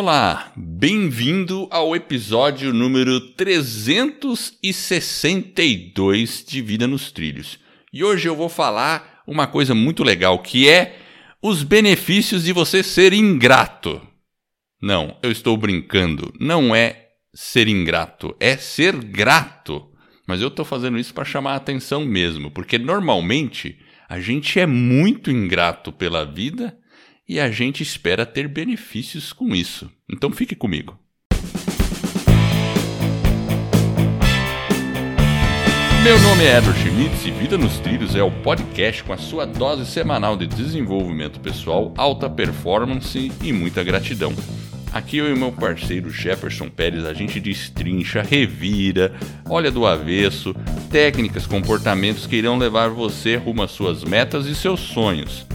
Olá, bem-vindo ao episódio número 362 de Vida nos Trilhos. E hoje eu vou falar uma coisa muito legal que é os benefícios de você ser ingrato. Não, eu estou brincando, não é ser ingrato, é ser grato. Mas eu estou fazendo isso para chamar a atenção mesmo, porque normalmente a gente é muito ingrato pela vida e a gente espera ter benefícios com isso. Então fique comigo. Meu nome é Edward Schmitz e Vida nos Trilhos é o podcast com a sua dose semanal de desenvolvimento pessoal, alta performance e muita gratidão. Aqui eu e meu parceiro Jefferson Pérez a gente destrincha, revira, olha do avesso, técnicas, comportamentos que irão levar você rumo às suas metas e seus sonhos.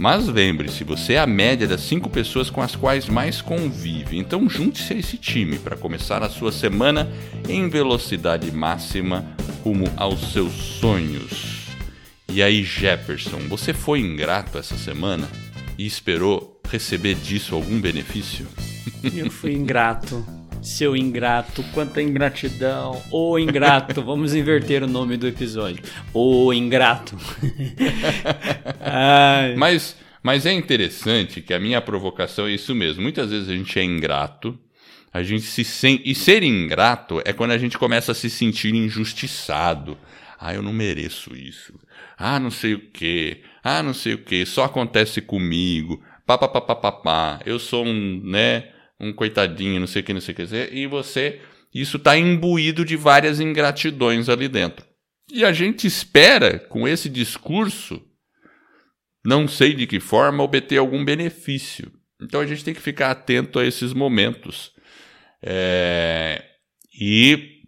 Mas lembre-se, você é a média das cinco pessoas com as quais mais convive, então junte-se a esse time para começar a sua semana em velocidade máxima rumo aos seus sonhos. E aí, Jefferson, você foi ingrato essa semana e esperou receber disso algum benefício? Eu fui ingrato seu ingrato, quanta ingratidão, ô ingrato, vamos inverter o nome do episódio, ô ingrato. mas, mas é interessante que a minha provocação é isso mesmo, muitas vezes a gente é ingrato, a gente se sente, e ser ingrato é quando a gente começa a se sentir injustiçado, ah, eu não mereço isso, ah, não sei o que, ah, não sei o que, só acontece comigo, pá, pá, pá, pá, pá, pá. eu sou um, né, um coitadinho, não sei o que, não sei o que, e você, isso está imbuído de várias ingratidões ali dentro. E a gente espera, com esse discurso, não sei de que forma, obter algum benefício. Então a gente tem que ficar atento a esses momentos. É... E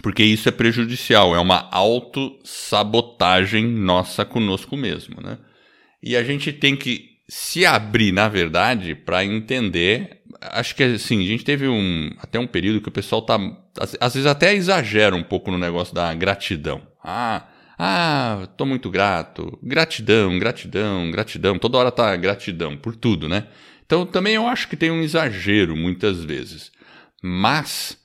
porque isso é prejudicial, é uma autossabotagem nossa conosco mesmo, né? E a gente tem que se abrir, na verdade, para entender. Acho que assim, a gente teve um até um período que o pessoal tá às vezes até exagera um pouco no negócio da gratidão. Ah, ah, tô muito grato. Gratidão, gratidão, gratidão. Toda hora tá gratidão por tudo, né? Então também eu acho que tem um exagero muitas vezes. Mas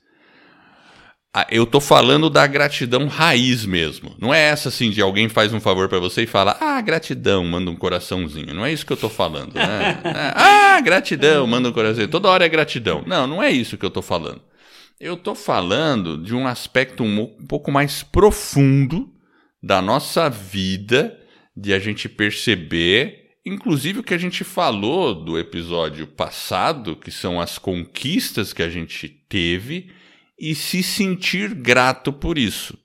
eu tô falando da gratidão raiz mesmo. Não é essa assim de alguém faz um favor para você e fala, ah, gratidão, manda um coraçãozinho. Não é isso que eu tô falando, né? É, ah, gratidão, manda um coraçãozinho. Toda hora é gratidão. Não, não é isso que eu tô falando. Eu tô falando de um aspecto um, um pouco mais profundo da nossa vida, de a gente perceber, inclusive o que a gente falou do episódio passado, que são as conquistas que a gente teve e se sentir grato por isso.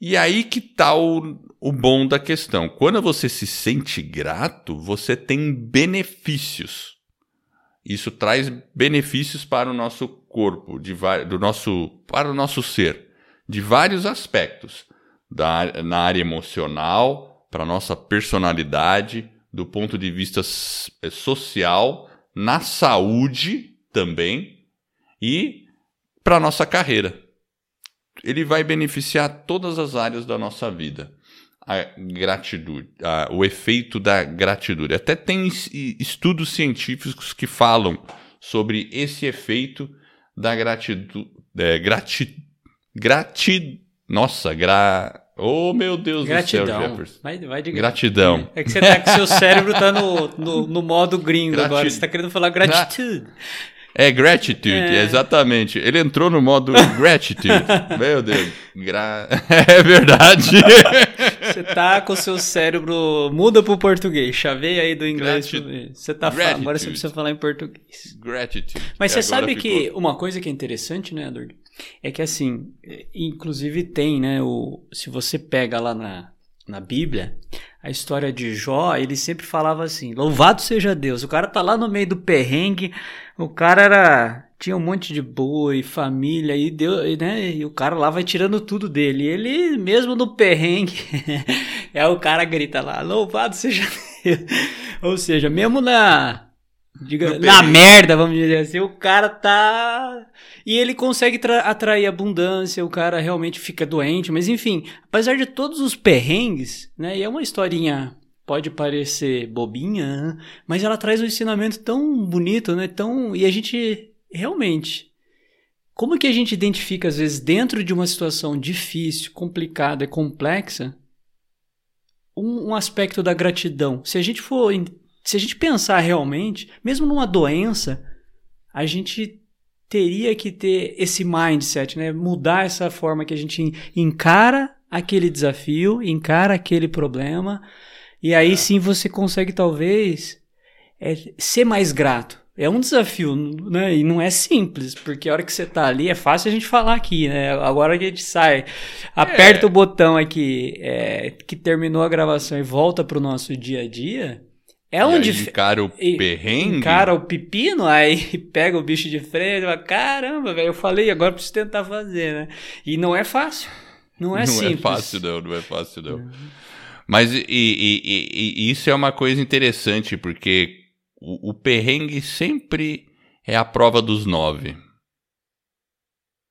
E aí que está o, o bom da questão. Quando você se sente grato, você tem benefícios. Isso traz benefícios para o nosso corpo, de, do nosso, para o nosso ser, de vários aspectos. Da, na área emocional, para a nossa personalidade, do ponto de vista eh, social, na saúde também, e para a nossa carreira. Ele vai beneficiar todas as áreas da nossa vida. A gratidão, o efeito da gratidão. Até tem estudos científicos que falam sobre esse efeito da gratidão. É, grati, grati, nossa, gra, Oh, meu Deus Gratidão. do céu, Jefferson. Vai, vai de gratidão. É que você tá que seu cérebro tá no, no, no modo gringo Grati... agora. Você tá querendo falar gratitude. É gratitude, é. exatamente. Ele entrou no modo gratitude. Meu Deus. Gra... É verdade. Você tá com o seu cérebro. Muda pro português. Chavei aí do inglês. Você tá falando. Agora você precisa falar em português. Gratitude. Mas você sabe ficou. que uma coisa que é interessante, né, Edward? É que assim, inclusive tem, né? O, se você pega lá na, na Bíblia, a história de Jó, ele sempre falava assim: Louvado seja Deus. O cara tá lá no meio do perrengue, o cara era. Tinha um monte de boi, família, e, deu, né, e o cara lá vai tirando tudo dele. E ele, mesmo no perrengue, é o cara grita lá: Louvado seja Deus. Ou seja, mesmo na. Diga, na merda, vamos dizer assim, o cara tá. E ele consegue atrair abundância, o cara realmente fica doente, mas enfim, apesar de todos os perrengues, né? E é uma historinha pode parecer bobinha, mas ela traz um ensinamento tão bonito, né? Tão e a gente realmente como que a gente identifica às vezes dentro de uma situação difícil, complicada complexa um, um aspecto da gratidão? Se a gente for se a gente pensar realmente, mesmo numa doença, a gente teria que ter esse mindset, né? Mudar essa forma que a gente encara aquele desafio, encara aquele problema, e aí é. sim você consegue talvez é, ser mais grato. É um desafio, né? E não é simples, porque a hora que você tá ali é fácil a gente falar aqui, né? Agora a gente sai, aperta é. o botão aqui é, que terminou a gravação e volta pro nosso dia a dia. É onde. encara o perrengue. Encara o pepino, aí pega o bicho de freio e fala: caramba, velho, eu falei, agora preciso tentar fazer, né? E não é fácil. Não é não é simples. Não é fácil, não, não é fácil, não. Uhum. Mas e, e, e, isso é uma coisa interessante, porque o, o perrengue sempre é a prova dos nove.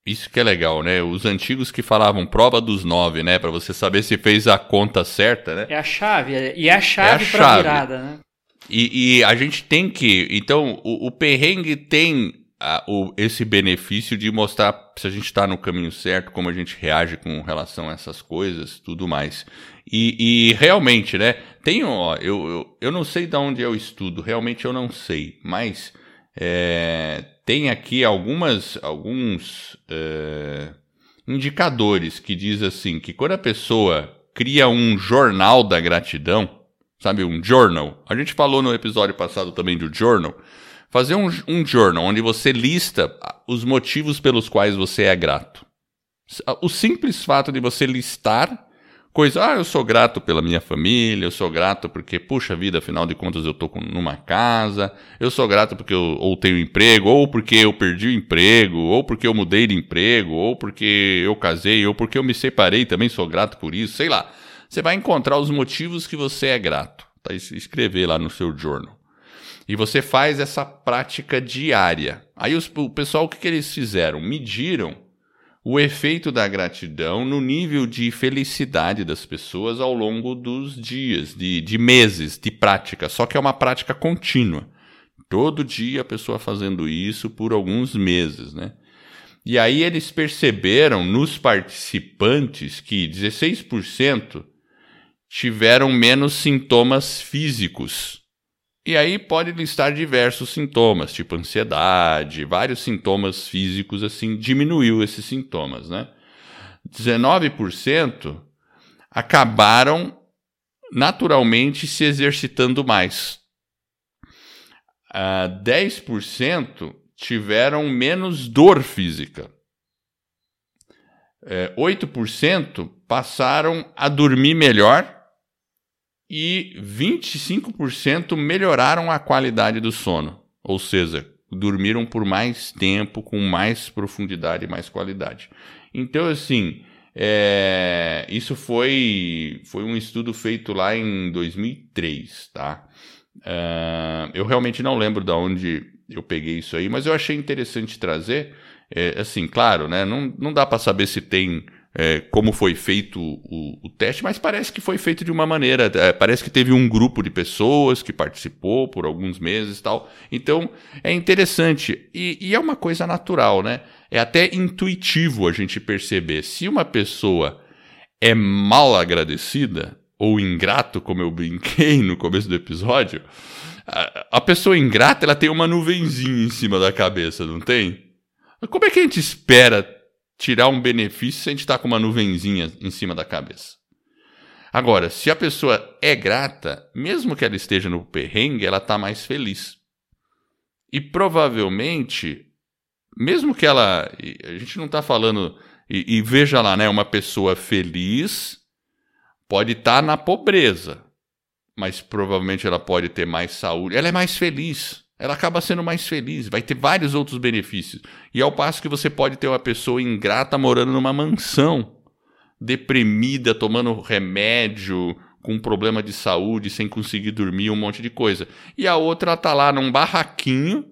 Isso que é legal, né? Os antigos que falavam prova dos nove, né? Para você saber se fez a conta certa, né? É a chave, é, e é a chave é para virada, né? E, e, a gente tem que. Então, o, o perrengue tem a, o, esse benefício de mostrar se a gente está no caminho certo, como a gente reage com relação a essas coisas, tudo mais. E, e realmente, né? Tem, ó, eu, eu, eu não sei de onde eu estudo, realmente eu não sei, mas é, tem aqui algumas, alguns é, indicadores que diz assim que quando a pessoa cria um jornal da gratidão, sabe, um journal. A gente falou no episódio passado também do journal. Fazer um, um journal onde você lista os motivos pelos quais você é grato. O simples fato de você listar coisa, ah, eu sou grato pela minha família, eu sou grato porque, puxa vida, afinal de contas eu tô numa casa, eu sou grato porque eu ou tenho emprego, ou porque eu perdi o emprego, ou porque eu mudei de emprego, ou porque eu casei, ou porque eu me separei, também sou grato por isso, sei lá você vai encontrar os motivos que você é grato. Tá? Escrever lá no seu journal. E você faz essa prática diária. Aí os, o pessoal, o que, que eles fizeram? Mediram o efeito da gratidão no nível de felicidade das pessoas ao longo dos dias, de, de meses de prática. Só que é uma prática contínua. Todo dia a pessoa fazendo isso por alguns meses, né? E aí eles perceberam nos participantes que 16% tiveram menos sintomas físicos. E aí pode listar diversos sintomas, tipo ansiedade, vários sintomas físicos assim, diminuiu esses sintomas, né? 19% acabaram naturalmente se exercitando mais. Ah, 10% tiveram menos dor física. É, 8% passaram a dormir melhor e 25% melhoraram a qualidade do sono, ou seja, dormiram por mais tempo, com mais profundidade e mais qualidade. Então, assim, é, isso foi, foi um estudo feito lá em 2003, tá? Uh, eu realmente não lembro de onde eu peguei isso aí, mas eu achei interessante trazer. É, assim, claro, né? Não, não dá para saber se tem é, como foi feito o, o, teste, mas parece que foi feito de uma maneira. É, parece que teve um grupo de pessoas que participou por alguns meses e tal. Então é interessante. E, e, é uma coisa natural, né? É até intuitivo a gente perceber. Se uma pessoa é mal agradecida, ou ingrato, como eu brinquei no começo do episódio, a, a pessoa ingrata ela tem uma nuvenzinha em cima da cabeça, não tem? Como é que a gente espera tirar um benefício se a gente está com uma nuvenzinha em cima da cabeça. Agora, se a pessoa é grata, mesmo que ela esteja no perrengue, ela está mais feliz. E provavelmente, mesmo que ela. A gente não está falando. E, e, veja lá, né? Uma pessoa feliz pode estar tá na pobreza, mas provavelmente ela pode ter mais saúde. Ela é mais feliz ela acaba sendo mais feliz, vai ter vários outros benefícios. E ao passo que você pode ter uma pessoa ingrata morando numa mansão, deprimida, tomando remédio, com problema de saúde, sem conseguir dormir, um monte de coisa. E a outra tá lá num barraquinho,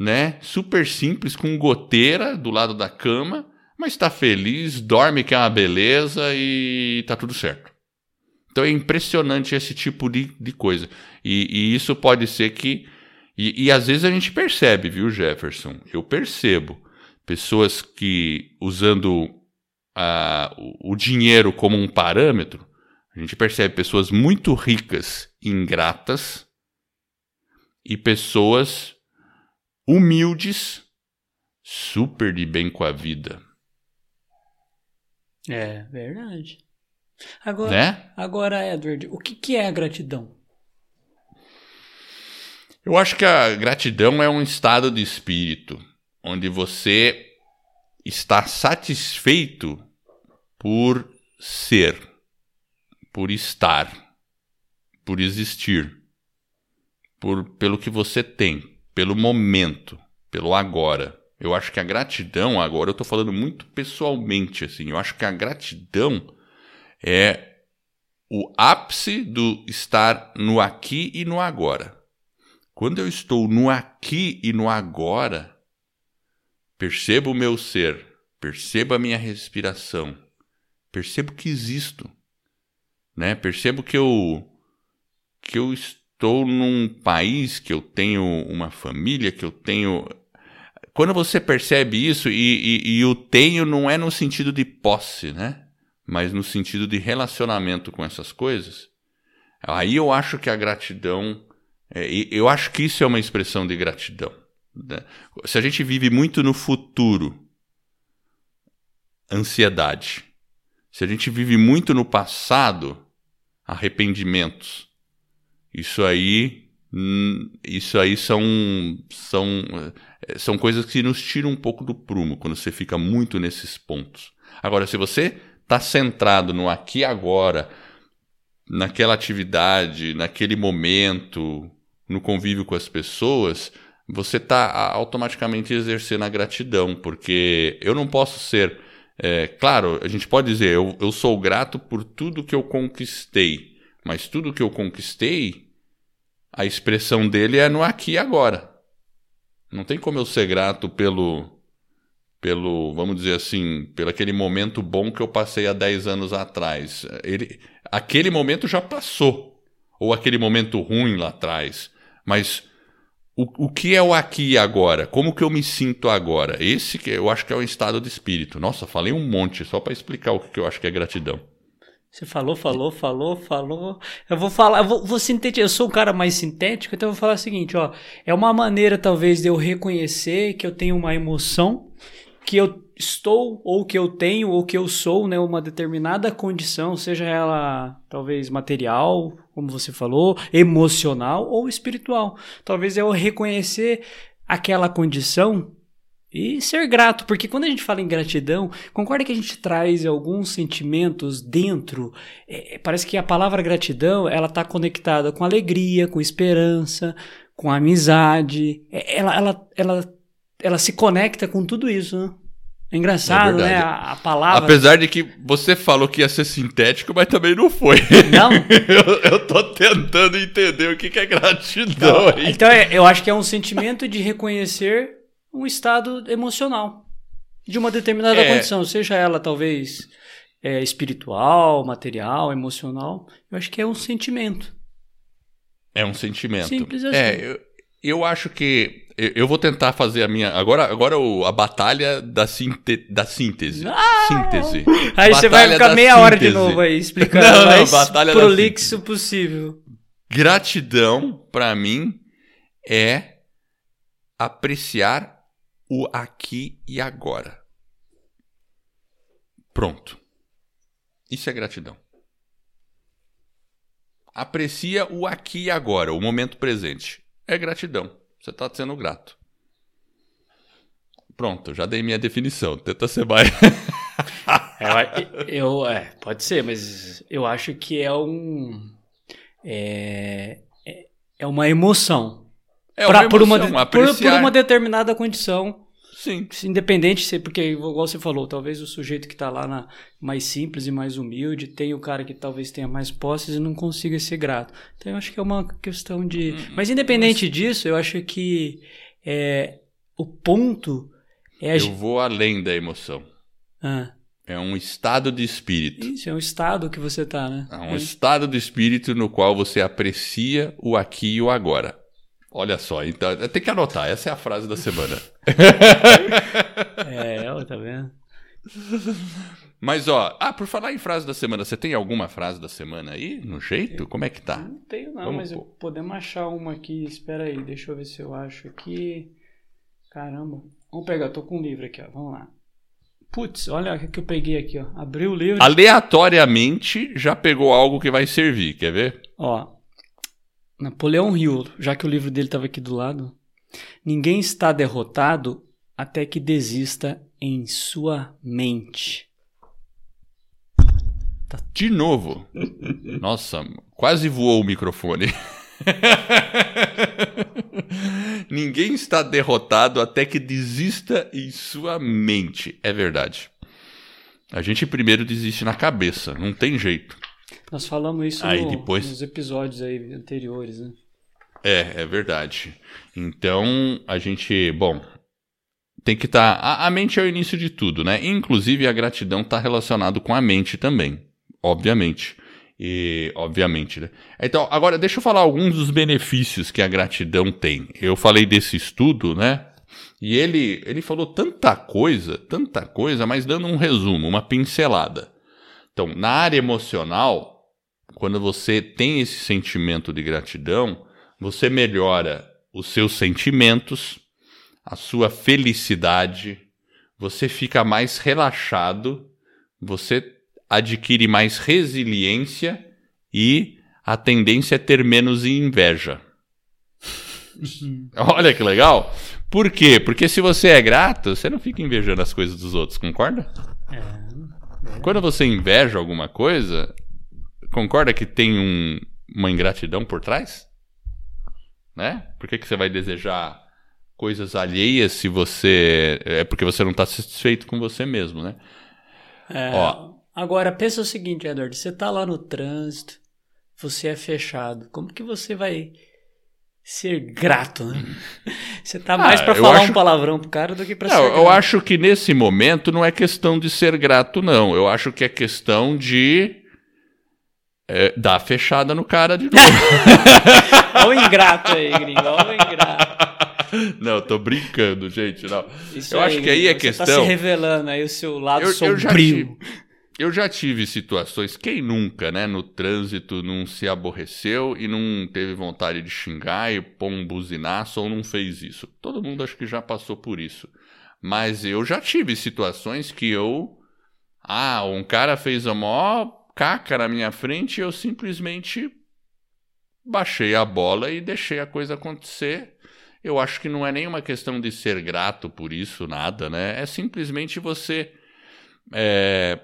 né, super simples, com goteira do lado da cama, mas está feliz, dorme que é uma beleza e tá tudo certo. Então é impressionante esse tipo de, de coisa. E, e isso pode ser que. E, e às vezes a gente percebe, viu, Jefferson? Eu percebo pessoas que usando a, o dinheiro como um parâmetro, a gente percebe pessoas muito ricas, ingratas, e pessoas humildes, super de bem com a vida. É verdade. Agora, Né? agora Edward, o que, que é a gratidão? Eu acho que a gratidão é um estado de espírito onde você está satisfeito por ser, por estar, por existir, por pelo que você tem, pelo momento, pelo agora. Eu acho que a gratidão, agora eu estou falando muito pessoalmente assim, eu acho que a gratidão é o ápice do estar no aqui e no agora. Quando eu estou no aqui e no agora, percebo o meu ser, percebo a minha respiração, percebo que existo, né? Percebo que eu que eu estou num país, que eu tenho uma família, que eu tenho quando você percebe isso e, e, e o tenho não é no sentido de posse, né? Mas no sentido de relacionamento com essas coisas, aí eu acho que a gratidão é, eu acho que isso é uma expressão de gratidão. Né? Se a gente vive muito no futuro, ansiedade. Se a gente vive muito no passado, arrependimentos. Isso aí, hum, isso aí são, são, é, são coisas que nos tiram um pouco do prumo quando você fica muito nesses pontos. Agora, se você está centrado no aqui e agora, naquela atividade, naquele momento, no convívio com as pessoas, você está automaticamente exercendo a gratidão, porque eu não posso ser. É, claro, a gente pode dizer, eu, eu sou grato por tudo que eu conquistei, mas tudo que eu conquistei, a expressão dele é no aqui e agora. Não tem como eu ser grato pelo, pelo, vamos dizer assim, pelo aquele momento bom que eu passei há 10 anos atrás. Ele, aquele momento já passou. Ou aquele momento ruim lá atrás. Mas o, o que é o aqui e agora? Como que eu me sinto agora? Esse que eu acho que é o estado de espírito. Nossa, falei um monte só para explicar o que eu acho que é gratidão. Você falou, falou, falou, falou. Eu vou falar, eu vou, vou sintetizar. Eu sou um cara mais sintético, então eu vou falar o seguinte, ó. É uma maneira, talvez, de eu reconhecer que eu tenho uma emoção, que eu estou, ou que eu tenho, ou que eu sou, né? Uma determinada condição, seja ela talvez material, como você falou, emocional ou espiritual. Talvez eu reconhecer aquela condição e ser grato, porque quando a gente fala em gratidão, concorda que a gente traz alguns sentimentos dentro? É, parece que a palavra gratidão ela está conectada com alegria, com esperança, com amizade. É, ela, ela, ela, ela se conecta com tudo isso, né? É engraçado, É né? A, a palavra. Apesar de que você falou que ia ser sintético, mas também não foi. Não? eu, eu tô tentando entender o que, que é gratidão aí. Então, é, eu acho que é um sentimento de reconhecer um estado emocional de uma determinada É. condição, seja ela talvez é, espiritual, material, emocional. Eu acho que é um sentimento. É um sentimento. Simples assim. É, eu, eu acho que. Eu, vou tentar fazer a minha. Agora, agora o, a batalha da, sinte, da síntese. Síntese. Aí você vai Batalha ficar da meia hora de síntese. novo aí explicando Não, não, batalha da prolixo possível. Gratidão, pra mim, é apreciar o aqui e agora. Pronto. Isso é gratidão. Aprecia o aqui e agora, o momento presente. É gratidão. Você está sendo grato. Pronto, já dei minha definição. Tenta ser mais. É, eu, é, pode ser, mas eu acho que é um. É, é- é uma emoção. É Pra- uma por, uma, emoção, por, por uma determinada condição. Sim. Independente, porque, igual você falou, talvez o sujeito que está lá na, mais simples e mais humilde, tem o cara que talvez tenha mais posses e não consiga ser grato. Então eu acho que é uma questão de. Hum, Mas independente disso, eu acho que é, o ponto é a Eu vou além da emoção. Ah, É um estado de espírito. Isso, é um estado que você tá, né? É um estado de espírito no qual você aprecia o aqui e o agora. Olha só, então tem que anotar, essa é a frase da semana. é, ó, tá vendo? Mas ó, ah, por falar em frase da semana, você tem alguma frase da semana aí no jeito? Como é que tá? Não tenho não, Vamos mas pô. podemos achar uma aqui. Espera aí, deixa eu ver se eu acho aqui. Caramba. Vamos pegar, tô com um livro aqui, ó. Vamos lá. Putz, olha o que eu peguei aqui, ó. Abri o livro. Aleatoriamente já pegou algo que vai servir, quer ver? Ó. Napoleão Hill, já que o livro dele estava aqui do lado. Ninguém está derrotado até que desista em sua mente. Tá. De novo. Nossa, quase voou o microfone. Ninguém está derrotado até que desista em sua mente. É verdade. A gente primeiro desiste na cabeça, não tem jeito. Nós falamos isso aí no, depois... nos episódios aí anteriores, né? É, é verdade. Então, a gente, bom, tem que estar. Tá, a, a, mente é o início de tudo, né? Inclusive, a gratidão está relacionado com a mente também, obviamente. E, obviamente, né? Então, agora, deixa eu falar alguns dos benefícios que a gratidão tem. Eu falei desse estudo, né? E ele, ele falou tanta coisa, tanta coisa, mas dando um resumo, uma pincelada. Então, na área emocional, quando você tem esse sentimento de gratidão, você melhora os seus sentimentos, a sua felicidade, você fica mais relaxado, você adquire mais resiliência e a tendência é ter menos inveja. Olha que legal. Por quê? Porque se você é grato, você não fica invejando as coisas dos outros, concorda? É. é. Quando você inveja alguma coisa, concorda que tem um, uma ingratidão por trás? Né? Por que, que você vai desejar coisas alheias se você. É porque você não está satisfeito com você mesmo, né? É, Ó, Agora, pensa o seguinte, Edward, você tá lá no trânsito, você é fechado, como que você vai ser grato, né? Você tá mais ah, para falar acho... um palavrão pro cara do que para ser grato. Eu acho que nesse momento não é questão de ser grato, não. Eu acho que é questão de é, dar fechada no cara de novo. Olha o ingrato aí, gringo. Olha o ingrato. Não, tô brincando, gente. Não. Isso eu aí, acho que aí é questão. Você tá se revelando aí o seu lado eu, sombrio. Eu eu já tive situações, quem nunca, né, no trânsito não se aborreceu e não teve vontade de xingar e pôr um buzinaço ou não fez isso. Todo mundo acho que já passou por isso. Mas eu já tive situações que eu. Ah, um cara fez a maior caca na minha frente e eu simplesmente baixei a bola e deixei a coisa acontecer. Eu acho que não é nenhuma questão de ser grato por isso, nada, né? É simplesmente você. É,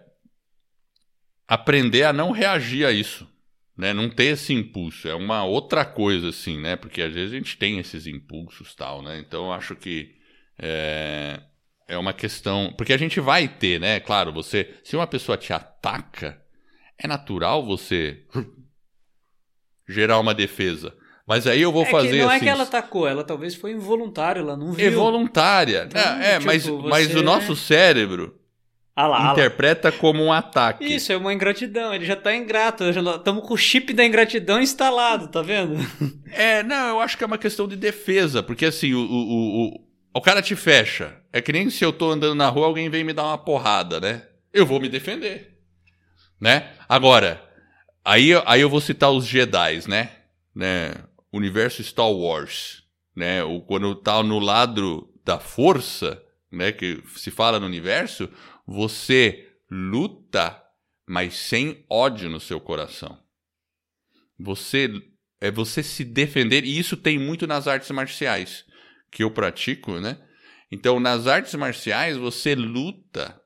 aprender a não reagir a isso, né? Não ter esse impulso, é uma outra coisa assim, né? Porque às vezes a gente tem esses impulsos tal, né? Então eu acho que é, é uma questão, porque a gente vai ter, né? Claro, você, se uma pessoa te ataca, é natural você gerar uma defesa. Mas aí eu vou é fazer que não assim. é que ela atacou, ela talvez foi involuntária, ela não viu. Involuntária. Então, é, é tipo, mas, você... mas o nosso cérebro ah lá, interpreta ah lá. como um ataque. Isso, é uma ingratidão. Ele já tá ingrato. Estamos com o chip da ingratidão instalado, tá vendo? É, não, eu acho que é uma questão de defesa. Porque assim, o, o, o, o cara te fecha. É que nem se eu tô andando na rua, alguém vem me dar uma porrada, né? Eu vou me defender. Né? Agora, aí, aí eu vou citar os Jedi, né? né? Universo Star Wars. Né? O, quando tá no lado da força, né? Que se fala no universo, você luta, mas sem ódio no seu coração. Você é você se defender, e isso tem muito nas artes marciais que eu pratico, né? Então, nas artes marciais, você luta,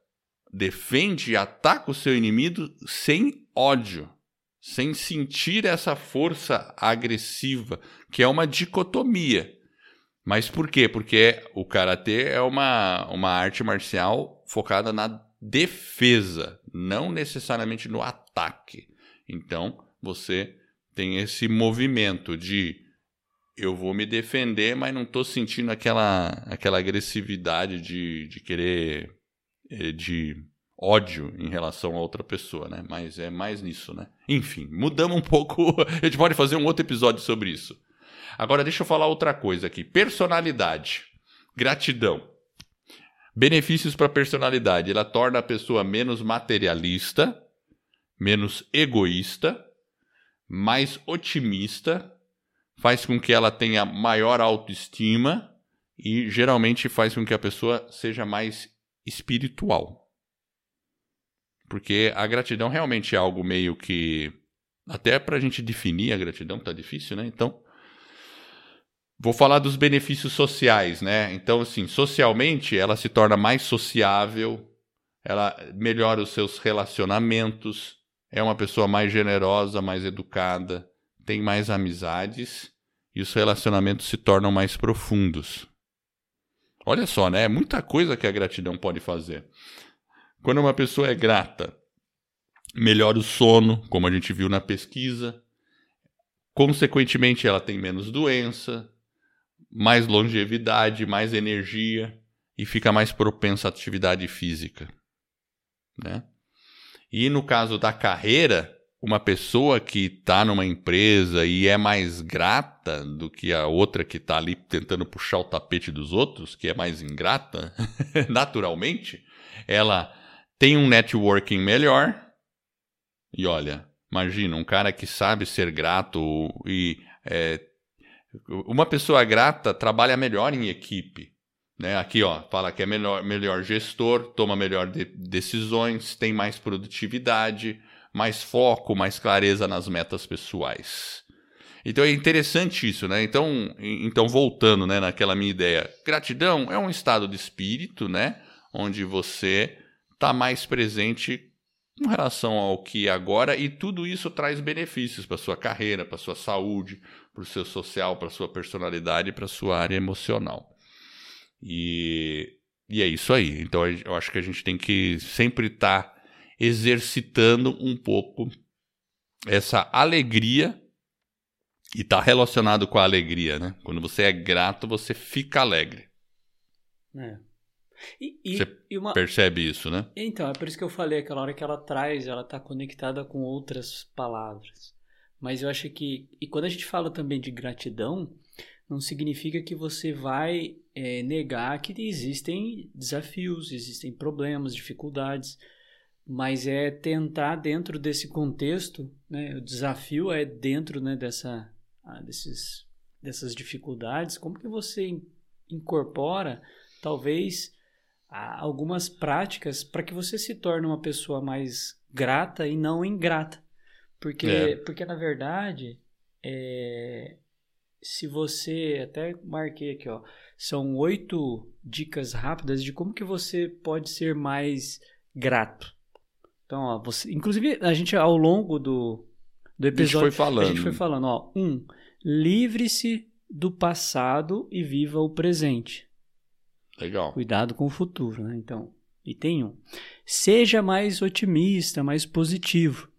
defende e ataca o seu inimigo sem ódio, sem sentir essa força agressiva, que é uma dicotomia. Mas por quê? Porque o karatê é uma, uma arte marcial focada na defesa, não necessariamente no ataque. Então, você tem esse movimento de eu vou me defender, mas não estou sentindo aquela, aquela agressividade de, de querer eh, de ódio em relação a outra pessoa, né? Mas é mais nisso, né? Enfim, mudamos um pouco. A gente pode fazer um outro episódio sobre isso. Agora deixa eu falar outra coisa aqui. Personalidade. Gratidão. Benefícios para a personalidade. Ela torna a pessoa menos materialista, menos egoísta, mais otimista, faz com que ela tenha maior autoestima e geralmente faz com que a pessoa seja mais espiritual. Porque a gratidão realmente é algo meio que. Até para a gente definir a gratidão tá difícil, né? Então. Vou falar dos benefícios sociais, né? Então, assim, socialmente ela se torna mais sociável, ela melhora os seus relacionamentos, é uma pessoa mais generosa, mais educada, tem mais amizades e os relacionamentos se tornam mais profundos. Olha só, né? É muita coisa que a gratidão pode fazer. Quando uma pessoa é grata, melhora o sono, como a gente viu na pesquisa. Consequentemente, ela tem menos doença, mais longevidade, mais energia e fica mais propensa à atividade física. Né? E no caso da carreira, uma pessoa que está numa empresa e é mais grata do que a outra que está ali tentando puxar o tapete dos outros, que é mais ingrata, naturalmente, ela tem um networking melhor. E olha, imagina, um cara que sabe ser grato e. É, uma pessoa grata trabalha melhor em equipe. Né? Aqui, ó, fala que é melhor, melhor gestor, toma melhor de, decisões, tem mais produtividade, mais foco, mais clareza nas metas pessoais. Então é interessante isso, né? Então, então voltando, né, naquela minha ideia, gratidão é um estado de espírito, né, onde você está mais presente com relação ao que é agora e tudo isso traz benefícios para sua carreira, para sua saúde, para o seu social, para sua personalidade, para sua área emocional. E, e é isso aí. Então eu acho que a gente tem que sempre estar tá exercitando um pouco essa alegria e está relacionado com a alegria, né? Quando você é grato, você fica alegre. É. E, e, Você e uma... percebe isso, né? Então, é por isso que eu falei aquela hora que ela traz, ela está conectada com outras palavras. Mas eu acho que. E quando a gente fala também de gratidão, não significa que você vai é, negar que existem desafios, existem problemas, dificuldades. Mas é tentar, dentro desse contexto, né, o desafio é dentro né, dessa, desses, dessas dificuldades, como que você incorpora, talvez, algumas práticas para que você se torne uma pessoa mais grata e não ingrata. Porque, é. porque na verdade, é, se você. Até marquei aqui, ó. São oito dicas rápidas de como que você pode ser mais grato. Então, ó, você, inclusive, a gente ao longo do, do episódio. A gente foi falando. A gente foi falando, ó. Um, livre-se do passado e viva o presente. Legal. Cuidado com o futuro, né? Então, item 1. Um. Seja mais otimista, mais positivo.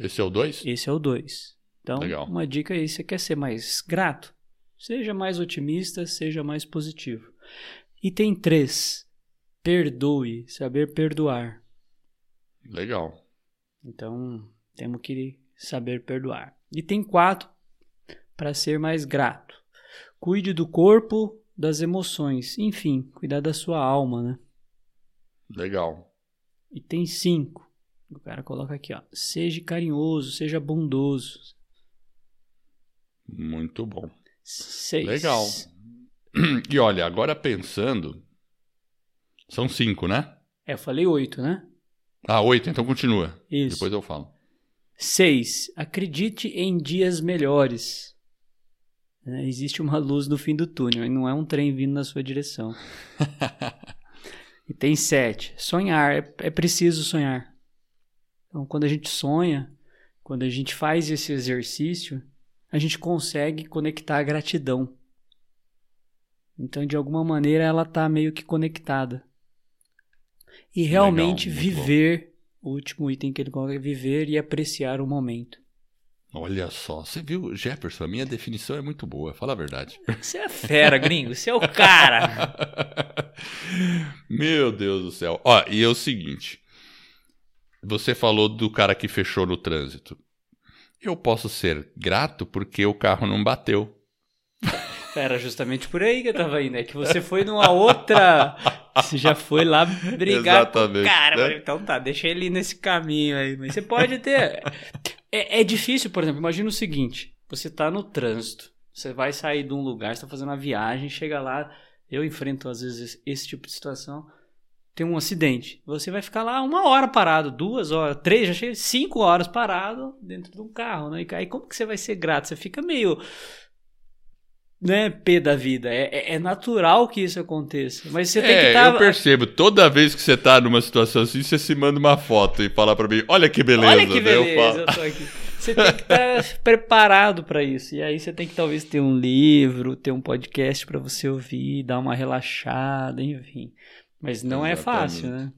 Esse é o 2? Esse é o 2. Então, Legal. uma dica aí, você quer ser mais grato? Seja mais otimista, seja mais positivo. Item 3. Perdoe, saber perdoar. Legal. Então, temos que saber perdoar. Item 4. Para ser mais grato. Cuide do corpo, das emoções. Enfim, cuidar da sua alma, né? Legal. E tem cinco. O cara coloca aqui, ó. Seja carinhoso, seja bondoso. Muito bom. Seis. Legal. E olha, agora pensando. São cinco, né? É, eu falei oito, né? Ah, oito, então continua. Isso. Depois eu falo. Seis. Acredite em dias melhores. É, existe uma luz no fim do túnel e não é um trem vindo na sua direção. e tem sete. Sonhar. É, é preciso sonhar. Então, quando a gente sonha, quando a gente faz esse exercício, a gente consegue conectar a gratidão. Então, de alguma maneira, ela está meio que conectada. E realmente Legal, viver, bom. o último item que ele coloca é viver e apreciar o momento. Olha só, você viu, Jefferson, a minha definição é muito boa, fala a verdade. Você é fera, gringo, você é o cara. Meu Deus do céu. Ó, e é o seguinte, você falou do cara que fechou no trânsito. Eu posso ser grato porque o carro não bateu. Era justamente por aí que eu tava indo. É que você foi numa outra. Você já foi lá brigar Exatamente, com o cara. Né? Então tá, deixa ele nesse caminho aí. Mas você pode ter. É, é difícil, por exemplo, imagina o seguinte: você tá no trânsito, você vai sair de um lugar, você tá fazendo uma viagem, chega lá. Eu enfrento às vezes esse tipo de situação. Tem um acidente. Você vai ficar lá uma hora parado, duas horas, três, já chega cinco horas parado dentro de um carro, né? E aí como que você vai ser grato? Você fica meio né, P da vida. É, é, é natural que isso aconteça. Mas você tem é, que estar. Tá... Eu percebo, toda vez que você tá numa situação assim, você se manda uma foto e fala para mim: olha que beleza. Olha que beleza, eu, eu tô aqui. Você tem que estar tá preparado para isso. E aí você tem que talvez ter um livro, ter um podcast para você ouvir, dar uma relaxada, enfim. Mas não Exatamente. é fácil, né?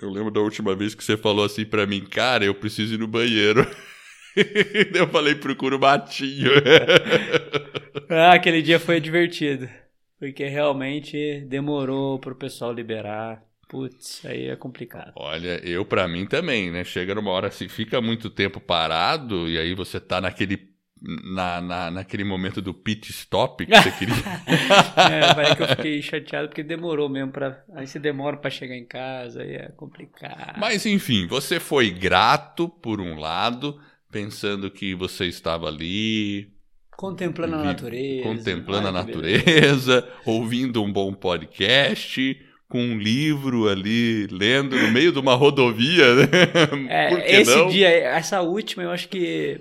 Eu lembro da última vez que você falou assim para mim, cara, eu preciso ir no banheiro. eu falei, procura o matinho. ah, aquele dia foi divertido. Porque realmente demorou pro pessoal liberar. Putz, aí é complicado. Olha, eu para mim também, né? Chega numa hora assim, fica muito tempo parado e aí você tá naquele na, na, naquele momento do pit stop que você queria. é, parece que eu fiquei chateado porque demorou mesmo para aí você demora para chegar em casa, aí é complicado. Mas enfim, você foi grato por um lado, pensando que você estava ali contemplando a natureza, contemplando a natureza, ouvindo um bom podcast, com um livro ali lendo no meio de uma rodovia, né? É, esse não? dia, essa última, eu acho que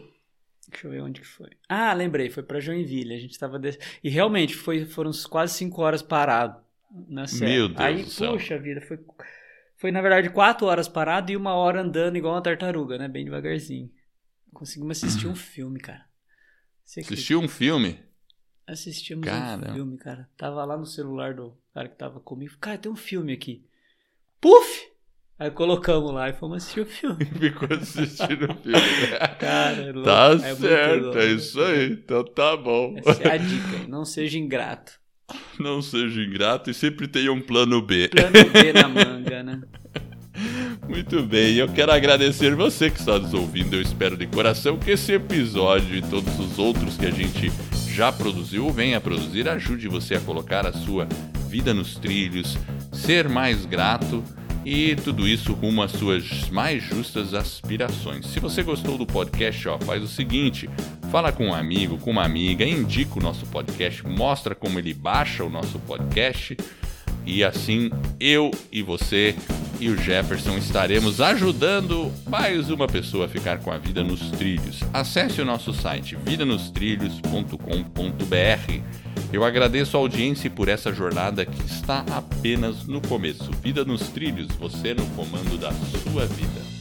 Deixa eu ver onde que foi. Ah, lembrei, foi para Joinville. A gente estava des... e realmente foi, foram quase cinco horas parado na serra. Meu Deus Aí, do céu. Puxa vida, foi foi na verdade quatro horas parado e uma hora andando igual uma tartaruga, né? Bem devagarzinho. Conseguimos assistir um filme, cara. Assistiu um filme? Assistimos um filme, cara. Tava lá no celular do cara que tava comigo. Cara, tem um filme aqui. Puf! Aí colocamos lá e fomos assistir o filme. Ficou assistindo o filme. Cara, é louco. Tá é certo, é isso aí. Então tá bom. Essa é a dica. Não seja ingrato. Não seja ingrato e sempre tenha um plano B. Plano B na manga, né? Muito bem, eu quero agradecer você que está nos ouvindo. Eu espero de coração que esse episódio e todos os outros que a gente já produziu ou venha a produzir ajude você a colocar a sua vida nos trilhos, ser mais grato e tudo isso rumo às suas mais justas aspirações. Se você gostou do podcast, ó, faz o seguinte: fala com um amigo, com uma amiga, indica o nosso podcast, mostra como ele baixa o nosso podcast e assim eu e você e o Jefferson estaremos ajudando mais uma pessoa a ficar com a vida nos trilhos. Acesse o nosso site vidanostrilhos.com.br. Eu agradeço a audiência por essa jornada que está apenas no começo. Vida nos trilhos, você no comando da sua vida.